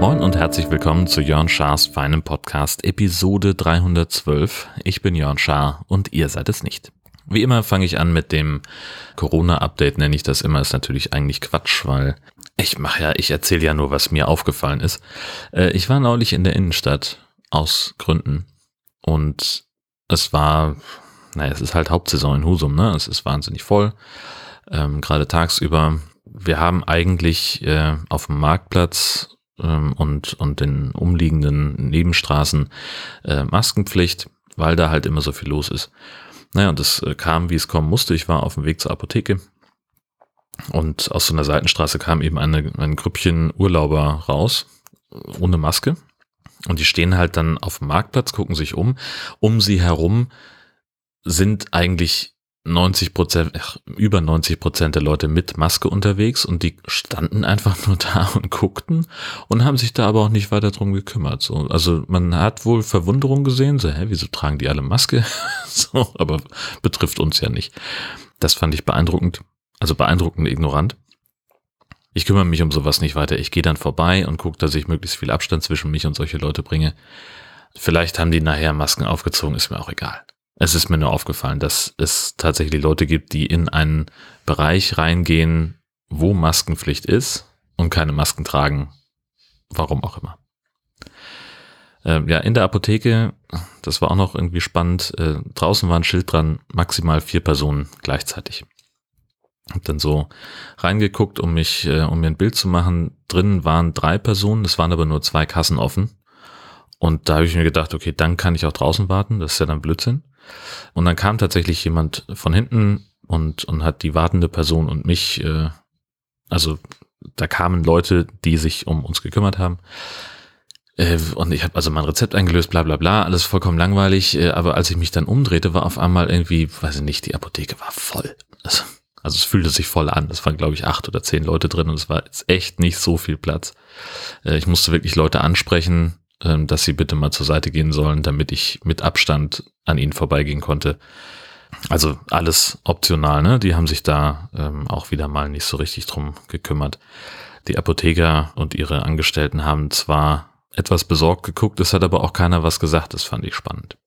Moin und herzlich willkommen zu Jörn Schars feinem Podcast Episode 312. Ich bin Jörn Schaar und ihr seid es nicht. Wie immer fange ich an mit dem Corona-Update, nenne ich das immer, ist natürlich eigentlich Quatsch, weil ich mache ja, ich erzähle ja nur, was mir aufgefallen ist. Äh, ich war neulich in der Innenstadt aus Gründen und es war, naja, es ist halt Hauptsaison in Husum, ne? Es ist wahnsinnig voll, ähm, gerade tagsüber. Wir haben eigentlich äh, auf dem Marktplatz ähm, und, und den umliegenden Nebenstraßen äh, Maskenpflicht, weil da halt immer so viel los ist. Naja, und das äh, kam, wie es kommen musste. Ich war auf dem Weg zur Apotheke und aus so einer Seitenstraße kam eben eine, ein Grüppchen Urlauber raus, ohne Maske. Und die stehen halt dann auf dem Marktplatz, gucken sich um. Um sie herum sind eigentlich 90 Prozent, über 90 Prozent der Leute mit Maske unterwegs und die standen einfach nur da und guckten und haben sich da aber auch nicht weiter drum gekümmert. So, also man hat wohl Verwunderung gesehen, so, hä, wieso tragen die alle Maske? so, aber betrifft uns ja nicht. Das fand ich beeindruckend, also beeindruckend ignorant. Ich kümmere mich um sowas nicht weiter. Ich gehe dann vorbei und gucke, dass ich möglichst viel Abstand zwischen mich und solche Leute bringe. Vielleicht haben die nachher Masken aufgezogen, ist mir auch egal. Es ist mir nur aufgefallen, dass es tatsächlich Leute gibt, die in einen Bereich reingehen, wo Maskenpflicht ist und keine Masken tragen. Warum auch immer. Ähm, ja, in der Apotheke, das war auch noch irgendwie spannend, äh, draußen war ein Schild dran, maximal vier Personen gleichzeitig. Hab dann so reingeguckt, um mich, äh, um mir ein Bild zu machen. Drinnen waren drei Personen, es waren aber nur zwei Kassen offen. Und da habe ich mir gedacht, okay, dann kann ich auch draußen warten, das ist ja dann Blödsinn. Und dann kam tatsächlich jemand von hinten und, und hat die wartende Person und mich, äh, also da kamen Leute, die sich um uns gekümmert haben. Äh, und ich habe also mein Rezept eingelöst, bla bla bla, alles vollkommen langweilig. Äh, aber als ich mich dann umdrehte, war auf einmal irgendwie, weiß ich nicht, die Apotheke war voll. Also, also es fühlte sich voll an. Es waren, glaube ich, acht oder zehn Leute drin und es war jetzt echt nicht so viel Platz. Äh, ich musste wirklich Leute ansprechen, ähm, dass sie bitte mal zur Seite gehen sollen, damit ich mit Abstand an ihnen vorbeigehen konnte. Also alles optional, ne? Die haben sich da ähm, auch wieder mal nicht so richtig drum gekümmert. Die Apotheker und ihre Angestellten haben zwar etwas besorgt geguckt, es hat aber auch keiner was gesagt, das fand ich spannend.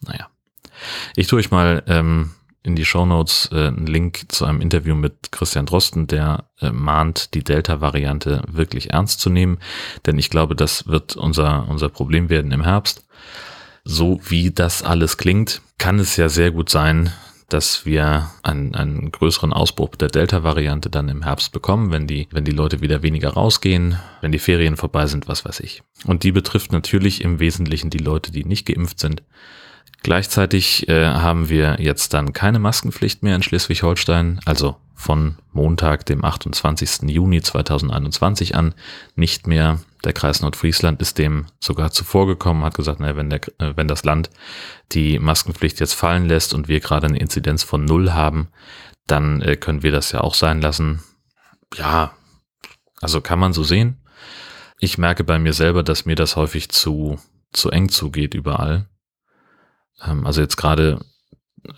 Naja. Ich tue euch mal ähm, in die Shownotes äh, einen Link zu einem Interview mit Christian Drosten, der äh, mahnt, die Delta-Variante wirklich ernst zu nehmen, denn ich glaube, das wird unser, unser Problem werden im Herbst. So wie das alles klingt, kann es ja sehr gut sein, dass wir einen, einen größeren Ausbruch der Delta-Variante dann im Herbst bekommen, wenn die, wenn die Leute wieder weniger rausgehen, wenn die Ferien vorbei sind, was weiß ich. Und die betrifft natürlich im Wesentlichen die Leute, die nicht geimpft sind. Gleichzeitig äh, haben wir jetzt dann keine Maskenpflicht mehr in Schleswig-Holstein, also von Montag, dem 28. Juni 2021 an nicht mehr. Der Kreis Nordfriesland ist dem sogar zuvorgekommen, hat gesagt, naja, wenn, der, äh, wenn das Land die Maskenpflicht jetzt fallen lässt und wir gerade eine Inzidenz von null haben, dann äh, können wir das ja auch sein lassen. Ja, also kann man so sehen. Ich merke bei mir selber, dass mir das häufig zu, zu eng zugeht überall. Ähm, also jetzt gerade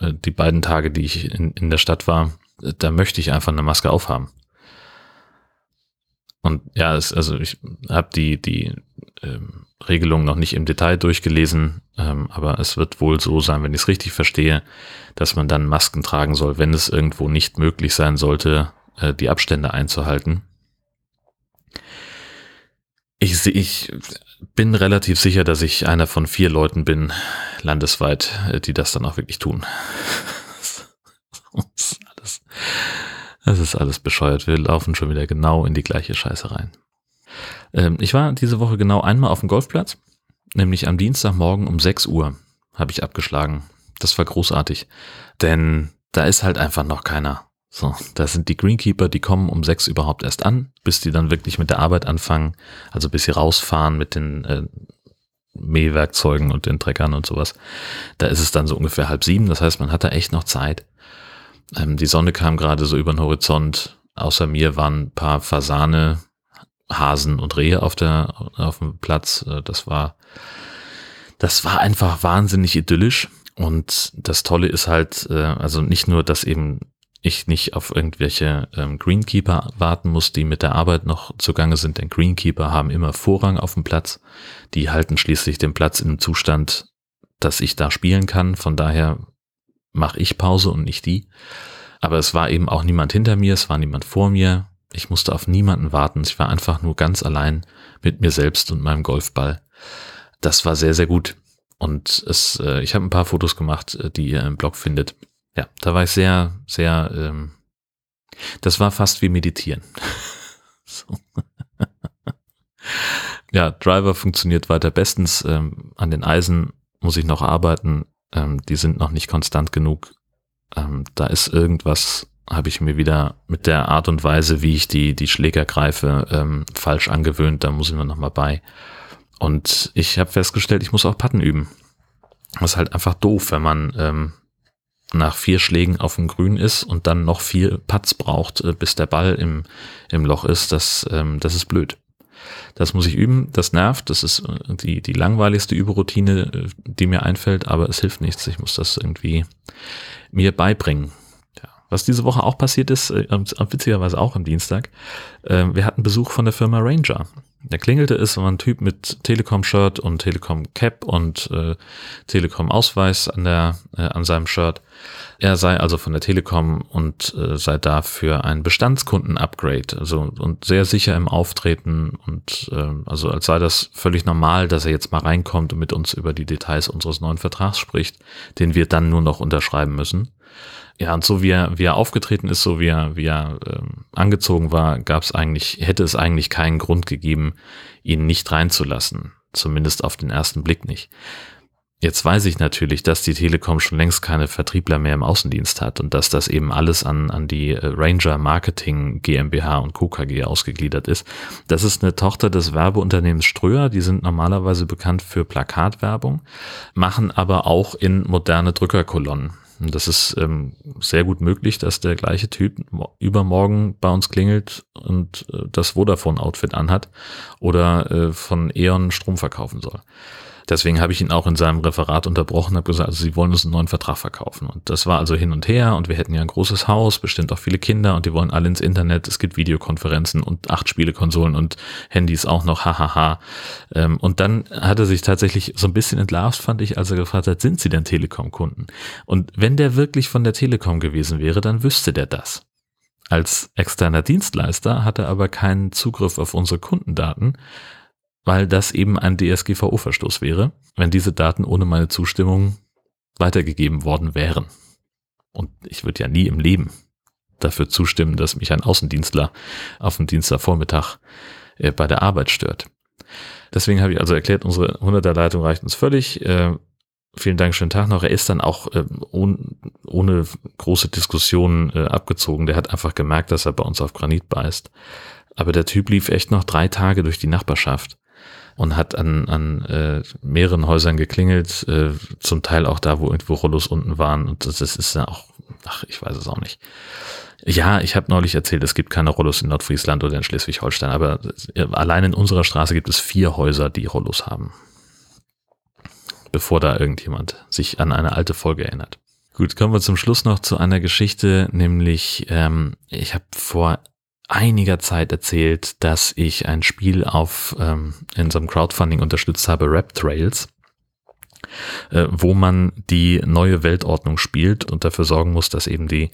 äh, die beiden Tage, die ich in, in der Stadt war, äh, da möchte ich einfach eine Maske aufhaben. Und ja, es, also ich habe die, die ähm, Regelung noch nicht im Detail durchgelesen, ähm, aber es wird wohl so sein, wenn ich es richtig verstehe, dass man dann Masken tragen soll, wenn es irgendwo nicht möglich sein sollte, äh, die Abstände einzuhalten. Ich, ich bin relativ sicher, dass ich einer von vier Leuten bin, landesweit, äh, die das dann auch wirklich tun. das, ist alles, das ist alles bescheuert. Wir laufen schon wieder genau in die gleiche Scheiße rein. Ähm, ich war diese Woche genau einmal auf dem Golfplatz, nämlich am Dienstagmorgen um 6 Uhr habe ich abgeschlagen. Das war großartig, denn da ist halt einfach noch keiner. So, das sind die Greenkeeper, die kommen um sechs überhaupt erst an, bis die dann wirklich mit der Arbeit anfangen, also bis sie rausfahren mit den äh, Mähwerkzeugen und den Treckern und sowas. Da ist es dann so ungefähr halb sieben, das heißt, man hat da echt noch Zeit. Ähm, die Sonne kam gerade so über den Horizont. Außer mir waren ein paar Fasane, Hasen und Rehe auf der auf dem Platz. Äh, das war das war einfach wahnsinnig idyllisch. Und das Tolle ist halt, äh, also nicht nur, dass eben ich nicht auf irgendwelche ähm, Greenkeeper warten muss, die mit der Arbeit noch zugange sind, denn Greenkeeper haben immer Vorrang auf dem Platz. Die halten schließlich den Platz in einem Zustand, dass ich da spielen kann. Von daher mache ich Pause und nicht die. Aber es war eben auch niemand hinter mir, es war niemand vor mir. Ich musste auf niemanden warten. Ich war einfach nur ganz allein mit mir selbst und meinem Golfball. Das war sehr, sehr gut. Und es, äh, ich habe ein paar Fotos gemacht, äh, die ihr im Blog findet. Ja, da war ich sehr, sehr, ähm, das war fast wie meditieren. ja, Driver funktioniert weiter bestens. Ähm, an den Eisen muss ich noch arbeiten. Ähm, die sind noch nicht konstant genug. Ähm, da ist irgendwas, habe ich mir wieder mit der Art und Weise, wie ich die, die Schläger greife, ähm, falsch angewöhnt. Da muss ich mir noch mal bei. Und ich habe festgestellt, ich muss auch Patten üben. Das ist halt einfach doof, wenn man ähm, nach vier Schlägen auf dem Grün ist und dann noch vier Putts braucht, äh, bis der Ball im, im Loch ist. Das, ähm, das ist blöd. Das muss ich üben, das nervt, das ist äh, die, die langweiligste Überroutine, äh, die mir einfällt, aber es hilft nichts. Ich muss das irgendwie mir beibringen. Ja. Was diese Woche auch passiert ist, äh, witzigerweise auch am Dienstag, äh, wir hatten Besuch von der Firma Ranger. Der klingelte es, war ein Typ mit Telekom-Shirt und Telekom-Cap und äh, Telekom-Ausweis an, der, äh, an seinem Shirt. Er sei also von der Telekom und äh, sei dafür ein Bestandskunden-Upgrade, also und sehr sicher im Auftreten und äh, also als sei das völlig normal, dass er jetzt mal reinkommt und mit uns über die Details unseres neuen Vertrags spricht, den wir dann nur noch unterschreiben müssen. Ja, und so wie er, wie er aufgetreten ist, so wie er, wie er ähm, angezogen war, gab es eigentlich, hätte es eigentlich keinen Grund gegeben, ihn nicht reinzulassen. Zumindest auf den ersten Blick nicht. Jetzt weiß ich natürlich, dass die Telekom schon längst keine Vertriebler mehr im Außendienst hat und dass das eben alles an, an die äh, Ranger Marketing GmbH und Co. KG ausgegliedert ist. Das ist eine Tochter des Werbeunternehmens Ströer, die sind normalerweise bekannt für Plakatwerbung, machen aber auch in moderne Drückerkolonnen. Und das ist ähm, sehr gut möglich, dass der gleiche Typ übermorgen bei uns klingelt und äh, das Vodafone-Outfit anhat oder äh, von E.ON Strom verkaufen soll. Deswegen habe ich ihn auch in seinem Referat unterbrochen und habe gesagt, also sie wollen uns einen neuen Vertrag verkaufen. Und das war also hin und her und wir hätten ja ein großes Haus, bestimmt auch viele Kinder und die wollen alle ins Internet. Es gibt Videokonferenzen und acht Spielekonsolen und Handys auch noch, hahaha. Ähm, und dann hat er sich tatsächlich so ein bisschen entlarvt, fand ich, als er gefragt hat, sind sie denn Telekom-Kunden? Und wenn der wirklich von der Telekom gewesen wäre, dann wüsste der das. Als externer Dienstleister hat er aber keinen Zugriff auf unsere Kundendaten weil das eben ein DSGVO-Verstoß wäre, wenn diese Daten ohne meine Zustimmung weitergegeben worden wären. Und ich würde ja nie im Leben dafür zustimmen, dass mich ein Außendienstler auf dem Dienstagvormittag äh, bei der Arbeit stört. Deswegen habe ich also erklärt, unsere 100er Leitung reicht uns völlig. Äh, vielen Dank, schönen Tag noch. Er ist dann auch äh, ohne, ohne große Diskussionen äh, abgezogen. Der hat einfach gemerkt, dass er bei uns auf Granit beißt. Aber der Typ lief echt noch drei Tage durch die Nachbarschaft und hat an, an äh, mehreren Häusern geklingelt, äh, zum Teil auch da, wo irgendwo Rollos unten waren. Und das, das ist ja auch, ach, ich weiß es auch nicht. Ja, ich habe neulich erzählt, es gibt keine Rollos in Nordfriesland oder in Schleswig-Holstein, aber allein in unserer Straße gibt es vier Häuser, die Rollos haben. Bevor da irgendjemand sich an eine alte Folge erinnert. Gut, kommen wir zum Schluss noch zu einer Geschichte, nämlich ähm, ich habe vor einiger Zeit erzählt, dass ich ein Spiel auf ähm, in so einem Crowdfunding unterstützt habe, Rap Trails, äh, wo man die neue Weltordnung spielt und dafür sorgen muss, dass eben die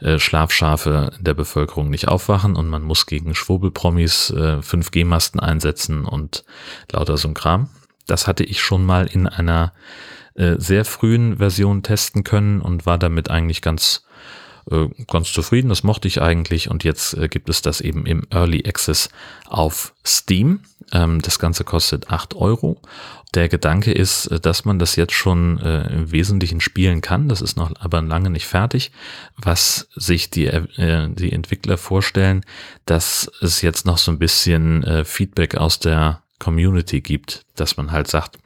äh, Schlafschafe der Bevölkerung nicht aufwachen und man muss gegen Schwurbelpromis äh, 5G-Masten einsetzen und lauter so ein Kram. Das hatte ich schon mal in einer äh, sehr frühen Version testen können und war damit eigentlich ganz äh, ganz zufrieden, das mochte ich eigentlich und jetzt äh, gibt es das eben im Early Access auf Steam. Ähm, das Ganze kostet acht Euro. Der Gedanke ist, äh, dass man das jetzt schon äh, im Wesentlichen spielen kann. Das ist noch aber lange nicht fertig. Was sich die, äh, die Entwickler vorstellen, dass es jetzt noch so ein bisschen äh, Feedback aus der Community gibt, dass man halt sagt,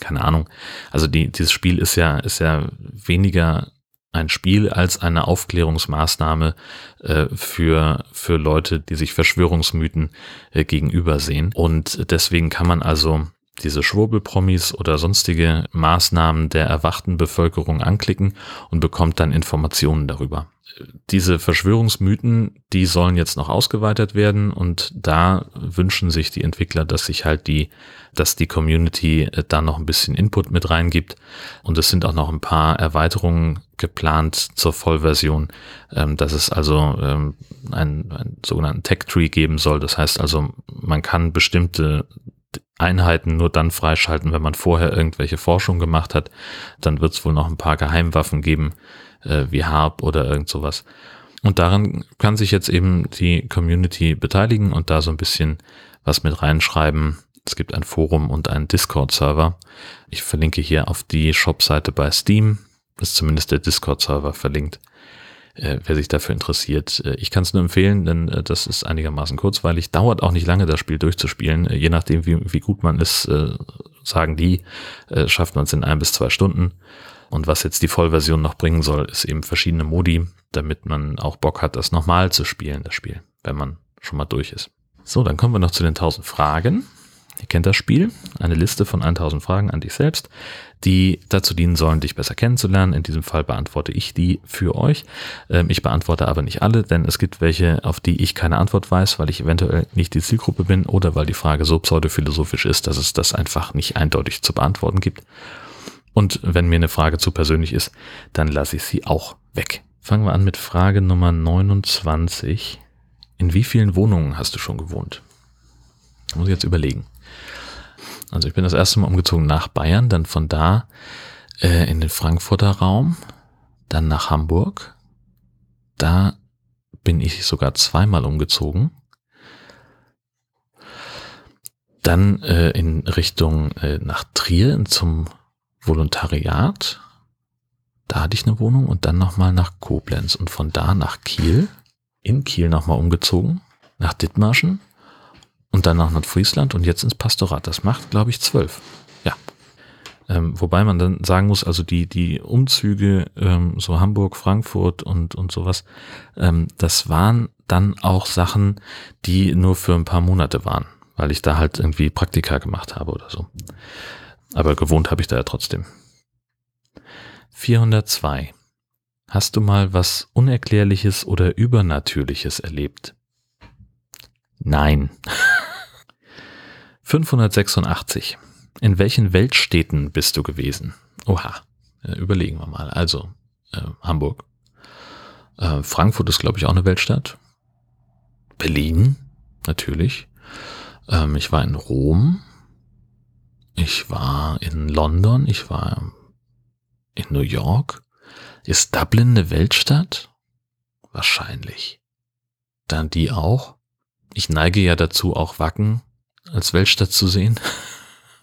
keine Ahnung, also die, dieses Spiel ist ja, ist ja weniger ein Spiel als eine Aufklärungsmaßnahme äh, für, für Leute, die sich Verschwörungsmythen äh, gegenüber sehen. Und deswegen kann man also diese Schwurbelpromis oder sonstige Maßnahmen der erwachten Bevölkerung anklicken und bekommt dann Informationen darüber. Diese Verschwörungsmythen, die sollen jetzt noch ausgeweitet werden und da wünschen sich die Entwickler, dass sich halt die, dass die Community äh, da noch ein bisschen Input mit reingibt und es sind auch noch ein paar Erweiterungen geplant zur Vollversion, ähm, dass es also ähm, einen, einen sogenannten Tech Tree geben soll. Das heißt also, man kann bestimmte Einheiten nur dann freischalten, wenn man vorher irgendwelche Forschung gemacht hat. Dann wird es wohl noch ein paar Geheimwaffen geben, äh, wie Harp oder irgend sowas. Und daran kann sich jetzt eben die Community beteiligen und da so ein bisschen was mit reinschreiben. Es gibt ein Forum und einen Discord-Server. Ich verlinke hier auf die Shop-Seite bei Steam. Ist zumindest der Discord-Server verlinkt äh, wer sich dafür interessiert. Äh, ich kann es nur empfehlen, denn äh, das ist einigermaßen kurzweilig. Dauert auch nicht lange, das Spiel durchzuspielen. Äh, je nachdem, wie, wie gut man ist, äh, sagen die, äh, schafft man es in ein bis zwei Stunden. Und was jetzt die Vollversion noch bringen soll, ist eben verschiedene Modi, damit man auch Bock hat, das nochmal zu spielen, das Spiel, wenn man schon mal durch ist. So, dann kommen wir noch zu den 1000 Fragen. Ihr kennt das Spiel, eine Liste von 1000 Fragen an dich selbst, die dazu dienen sollen, dich besser kennenzulernen. In diesem Fall beantworte ich die für euch. Ähm, ich beantworte aber nicht alle, denn es gibt welche, auf die ich keine Antwort weiß, weil ich eventuell nicht die Zielgruppe bin oder weil die Frage so pseudophilosophisch ist, dass es das einfach nicht eindeutig zu beantworten gibt. Und wenn mir eine Frage zu persönlich ist, dann lasse ich sie auch weg. Fangen wir an mit Frage Nummer 29. In wie vielen Wohnungen hast du schon gewohnt? Muss ich jetzt überlegen. Also ich bin das erste Mal umgezogen nach Bayern, dann von da äh, in den Frankfurter Raum, dann nach Hamburg. Da bin ich sogar zweimal umgezogen. Dann äh, in Richtung äh, nach Trier zum Volontariat. Da hatte ich eine Wohnung und dann nochmal nach Koblenz und von da nach Kiel. In Kiel nochmal umgezogen, nach Dithmarschen und dann nach Nordfriesland und jetzt ins Pastorat. Das macht, glaube ich, zwölf. Ja. Ähm, wobei man dann sagen muss, also die, die Umzüge, ähm, so Hamburg, Frankfurt und, und sowas, ähm, das waren dann auch Sachen, die nur für ein paar Monate waren, weil ich da halt irgendwie Praktika gemacht habe oder so. Aber gewohnt habe ich da ja trotzdem. 402. Hast du mal was Unerklärliches oder Übernatürliches erlebt? Nein. 586. In welchen Weltstädten bist du gewesen? Oha, überlegen wir mal. Also, äh, Hamburg. Äh, Frankfurt ist, glaube ich, auch eine Weltstadt. Berlin, natürlich. Ähm, ich war in Rom. Ich war in London. Ich war in New York. Ist Dublin eine Weltstadt? Wahrscheinlich. Dann die auch. Ich neige ja dazu, auch Wacken als Weltstadt zu sehen.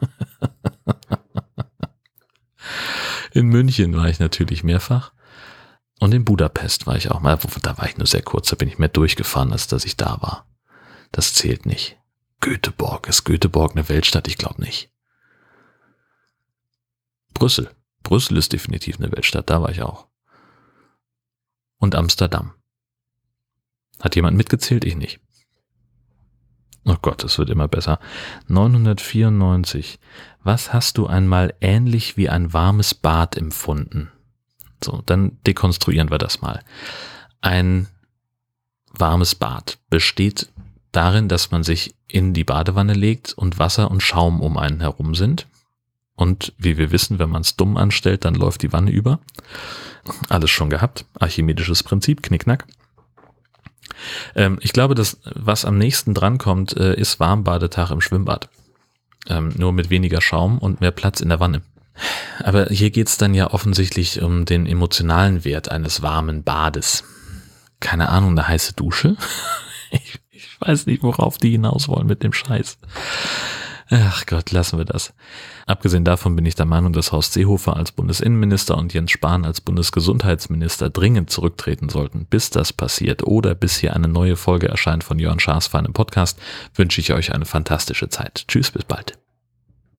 in München war ich natürlich mehrfach. Und in Budapest war ich auch mal. Da war ich nur sehr kurz, da bin ich mehr durchgefahren, als dass ich da war. Das zählt nicht. Göteborg. Ist Göteborg eine Weltstadt? Ich glaube nicht. Brüssel. Brüssel ist definitiv eine Weltstadt, da war ich auch. Und Amsterdam. Hat jemand mitgezählt? Ich nicht. Oh Gott, es wird immer besser. 994. Was hast du einmal ähnlich wie ein warmes Bad empfunden? So, dann dekonstruieren wir das mal. Ein warmes Bad besteht darin, dass man sich in die Badewanne legt und Wasser und Schaum um einen herum sind. Und wie wir wissen, wenn man es dumm anstellt, dann läuft die Wanne über. Alles schon gehabt. Archimedisches Prinzip, knickknack. Ähm, ich glaube, das, was am nächsten drankommt, äh, ist Warmbadetag im Schwimmbad. Ähm, nur mit weniger Schaum und mehr Platz in der Wanne. Aber hier geht's dann ja offensichtlich um den emotionalen Wert eines warmen Bades. Keine Ahnung, eine heiße Dusche? ich, ich weiß nicht, worauf die hinaus wollen mit dem Scheiß. Ach Gott, lassen wir das. Abgesehen davon bin ich der Meinung, dass Horst Seehofer als Bundesinnenminister und Jens Spahn als Bundesgesundheitsminister dringend zurücktreten sollten. Bis das passiert oder bis hier eine neue Folge erscheint von Jörn Schaas für einen Podcast, wünsche ich euch eine fantastische Zeit. Tschüss, bis bald.